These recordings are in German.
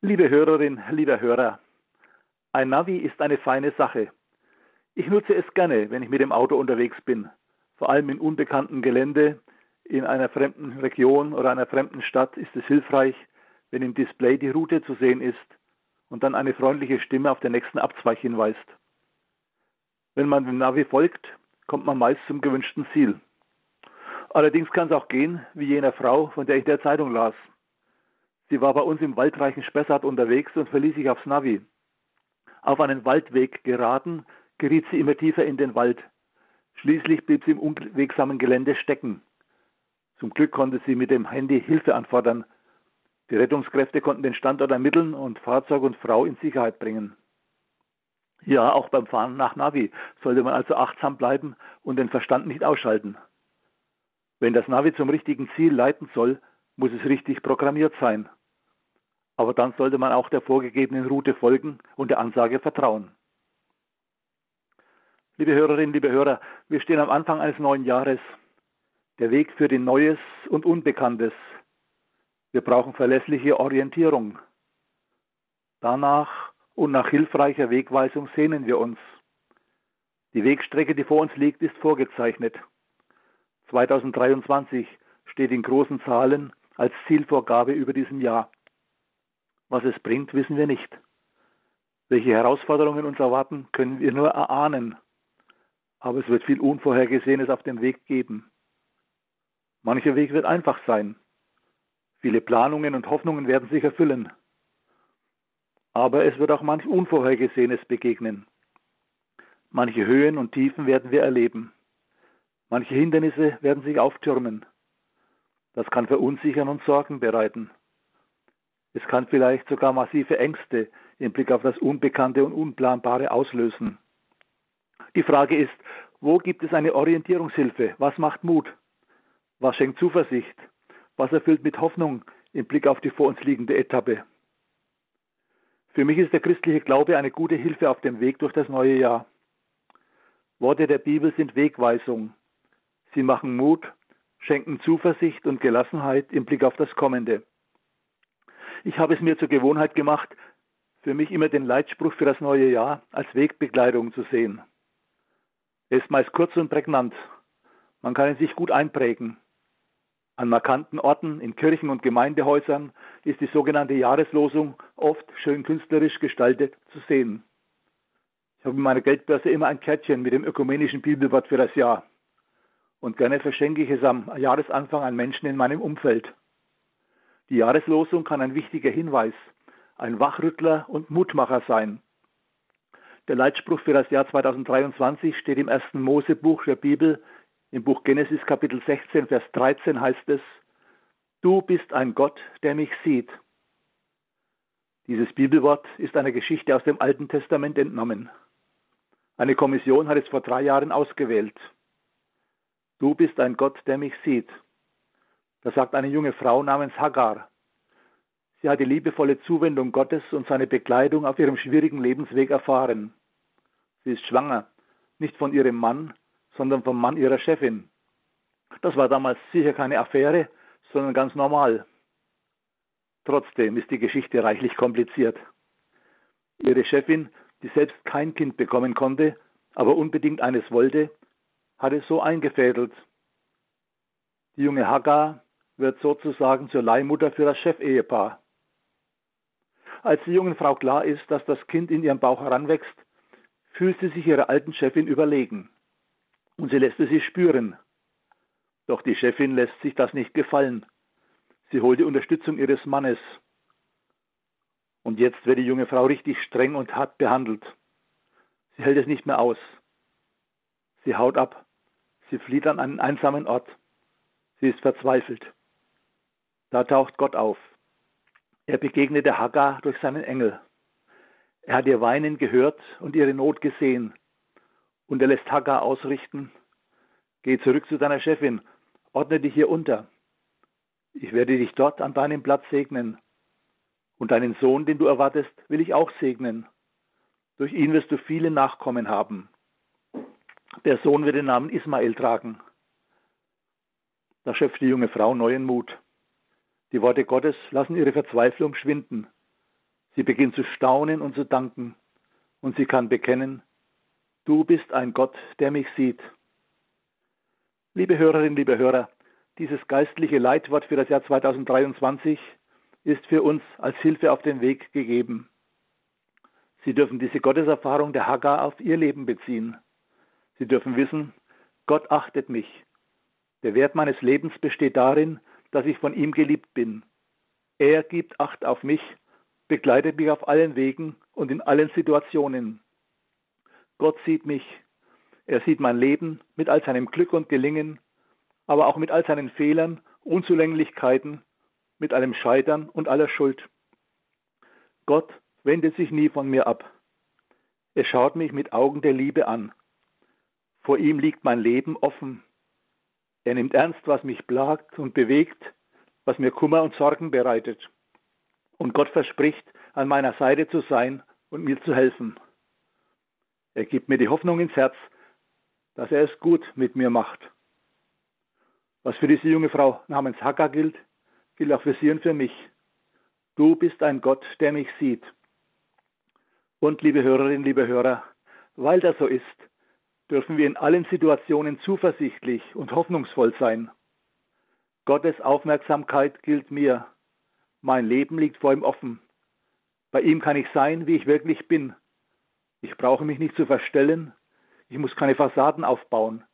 Liebe Hörerin, lieber Hörer, ein Navi ist eine feine Sache. Ich nutze es gerne, wenn ich mit dem Auto unterwegs bin, vor allem in unbekanntem Gelände, in einer fremden Region oder einer fremden Stadt ist es hilfreich, wenn im Display die Route zu sehen ist und dann eine freundliche Stimme auf den nächsten Abzweig hinweist. Wenn man dem Navi folgt, kommt man meist zum gewünschten Ziel. Allerdings kann es auch gehen, wie jener Frau, von der ich in der Zeitung las. Sie war bei uns im waldreichen Spessart unterwegs und verließ sich aufs Navi. Auf einen Waldweg geraten, geriet sie immer tiefer in den Wald. Schließlich blieb sie im unwegsamen Gelände stecken. Zum Glück konnte sie mit dem Handy Hilfe anfordern. Die Rettungskräfte konnten den Standort ermitteln und Fahrzeug und Frau in Sicherheit bringen. Ja, auch beim Fahren nach Navi sollte man also achtsam bleiben und den Verstand nicht ausschalten. Wenn das Navi zum richtigen Ziel leiten soll, muss es richtig programmiert sein. Aber dann sollte man auch der vorgegebenen Route folgen und der Ansage vertrauen. Liebe Hörerinnen, liebe Hörer, wir stehen am Anfang eines neuen Jahres. Der Weg für den Neues und Unbekanntes. Wir brauchen verlässliche Orientierung. Danach und nach hilfreicher Wegweisung sehnen wir uns. Die Wegstrecke, die vor uns liegt, ist vorgezeichnet. 2023 steht in großen Zahlen als Zielvorgabe über diesem Jahr. Was es bringt, wissen wir nicht. Welche Herausforderungen uns erwarten, können wir nur erahnen. Aber es wird viel Unvorhergesehenes auf dem Weg geben. Mancher Weg wird einfach sein. Viele Planungen und Hoffnungen werden sich erfüllen. Aber es wird auch manch Unvorhergesehenes begegnen. Manche Höhen und Tiefen werden wir erleben. Manche Hindernisse werden sich auftürmen. Das kann verunsichern und Sorgen bereiten. Es kann vielleicht sogar massive Ängste im Blick auf das Unbekannte und Unplanbare auslösen. Die Frage ist, wo gibt es eine Orientierungshilfe? Was macht Mut? Was schenkt Zuversicht? Was erfüllt mit Hoffnung im Blick auf die vor uns liegende Etappe? Für mich ist der christliche Glaube eine gute Hilfe auf dem Weg durch das neue Jahr. Worte der Bibel sind Wegweisung. Sie machen Mut, schenken Zuversicht und Gelassenheit im Blick auf das Kommende. Ich habe es mir zur Gewohnheit gemacht, für mich immer den Leitspruch für das neue Jahr als Wegbegleitung zu sehen. Er ist meist kurz und prägnant. Man kann ihn sich gut einprägen. An markanten Orten, in Kirchen und Gemeindehäusern ist die sogenannte Jahreslosung oft schön künstlerisch gestaltet zu sehen. Ich habe in meiner Geldbörse immer ein Kärtchen mit dem ökumenischen Bibelwort für das Jahr. Und gerne verschenke ich es am Jahresanfang an Menschen in meinem Umfeld. Die Jahreslosung kann ein wichtiger Hinweis, ein Wachrüttler und Mutmacher sein. Der Leitspruch für das Jahr 2023 steht im ersten Mosebuch der Bibel im Buch Genesis Kapitel 16, Vers 13 heißt es, Du bist ein Gott, der mich sieht. Dieses Bibelwort ist einer Geschichte aus dem Alten Testament entnommen. Eine Kommission hat es vor drei Jahren ausgewählt. Du bist ein Gott, der mich sieht. Das sagt eine junge Frau namens Hagar. Sie hat die liebevolle Zuwendung Gottes und seine Bekleidung auf ihrem schwierigen Lebensweg erfahren. Sie ist schwanger, nicht von ihrem Mann, sondern vom Mann ihrer Chefin. Das war damals sicher keine Affäre, sondern ganz normal. Trotzdem ist die Geschichte reichlich kompliziert. Ihre Chefin, die selbst kein Kind bekommen konnte, aber unbedingt eines wollte, hat es so eingefädelt. Die junge Hagar wird sozusagen zur Leihmutter für das Chefehepaar. Als die jungen Frau klar ist, dass das Kind in ihrem Bauch heranwächst, fühlt sie sich ihrer alten Chefin überlegen und sie lässt es sich spüren. Doch die Chefin lässt sich das nicht gefallen. Sie holt die Unterstützung ihres Mannes. Und jetzt wird die junge Frau richtig streng und hart behandelt. Sie hält es nicht mehr aus. Sie haut ab. Sie flieht an einen einsamen Ort. Sie ist verzweifelt. Da taucht Gott auf. Er begegnet der Hagar durch seinen Engel. Er hat ihr Weinen gehört und ihre Not gesehen. Und er lässt Hagar ausrichten, geh zurück zu deiner Chefin, ordne dich hier unter. Ich werde dich dort an deinem Platz segnen. Und deinen Sohn, den du erwartest, will ich auch segnen. Durch ihn wirst du viele Nachkommen haben. Der Sohn wird den Namen Ismael tragen. Da schöpft die junge Frau neuen Mut. Die Worte Gottes lassen ihre Verzweiflung schwinden. Sie beginnt zu staunen und zu danken und sie kann bekennen, du bist ein Gott, der mich sieht. Liebe Hörerinnen, liebe Hörer, dieses geistliche Leitwort für das Jahr 2023 ist für uns als Hilfe auf den Weg gegeben. Sie dürfen diese Gotteserfahrung der Hagar auf ihr Leben beziehen. Sie dürfen wissen, Gott achtet mich. Der Wert meines Lebens besteht darin, dass ich von ihm geliebt bin. Er gibt Acht auf mich, begleitet mich auf allen Wegen und in allen Situationen. Gott sieht mich. Er sieht mein Leben mit all seinem Glück und Gelingen, aber auch mit all seinen Fehlern, Unzulänglichkeiten, mit allem Scheitern und aller Schuld. Gott wendet sich nie von mir ab. Er schaut mich mit Augen der Liebe an. Vor ihm liegt mein Leben offen. Er nimmt ernst, was mich plagt und bewegt, was mir Kummer und Sorgen bereitet. Und Gott verspricht, an meiner Seite zu sein und mir zu helfen. Er gibt mir die Hoffnung ins Herz, dass er es gut mit mir macht. Was für diese junge Frau namens Hagar gilt, gilt auch für sie und für mich. Du bist ein Gott, der mich sieht. Und liebe Hörerinnen, liebe Hörer, weil das so ist, dürfen wir in allen Situationen zuversichtlich und hoffnungsvoll sein. Gottes Aufmerksamkeit gilt mir. Mein Leben liegt vor ihm offen. Bei ihm kann ich sein, wie ich wirklich bin. Ich brauche mich nicht zu verstellen. Ich muss keine Fassaden aufbauen.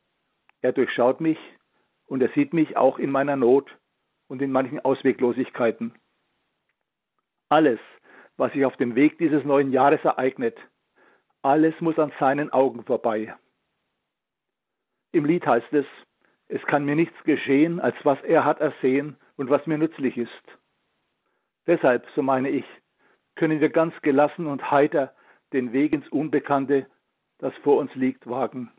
Er durchschaut mich und er sieht mich auch in meiner Not und in manchen Ausweglosigkeiten. Alles, was sich auf dem Weg dieses neuen Jahres ereignet, alles muss an seinen Augen vorbei. Im Lied heißt es, es kann mir nichts geschehen, als was er hat ersehen und was mir nützlich ist. Deshalb, so meine ich, können wir ganz gelassen und heiter den Weg ins Unbekannte, das vor uns liegt, wagen.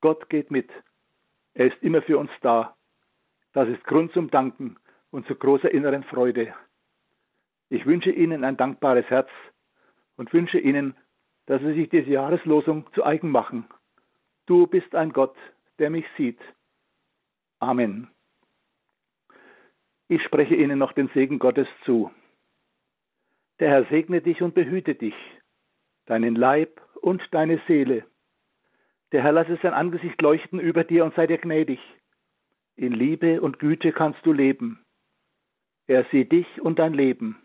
Gott geht mit. Er ist immer für uns da. Das ist Grund zum Danken und zu großer inneren Freude. Ich wünsche Ihnen ein dankbares Herz und wünsche Ihnen, dass Sie sich diese Jahreslosung zu eigen machen. Du bist ein Gott, der mich sieht. Amen. Ich spreche Ihnen noch den Segen Gottes zu. Der Herr segne dich und behüte dich, deinen Leib und deine Seele. Der Herr lasse sein Angesicht leuchten über dir und sei dir gnädig. In Liebe und Güte kannst du leben. Er sieht dich und dein Leben.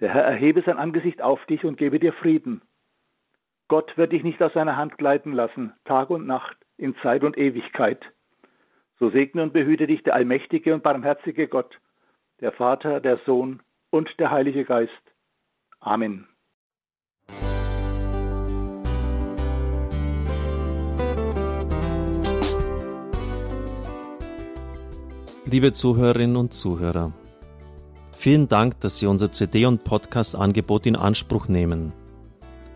Der Herr erhebe sein Angesicht auf dich und gebe dir Frieden. Gott wird dich nicht aus seiner Hand gleiten lassen, Tag und Nacht, in Zeit und Ewigkeit. So segne und behüte dich der allmächtige und barmherzige Gott, der Vater, der Sohn und der Heilige Geist. Amen. Liebe Zuhörerinnen und Zuhörer, vielen Dank, dass Sie unser CD- und Podcast-Angebot in Anspruch nehmen.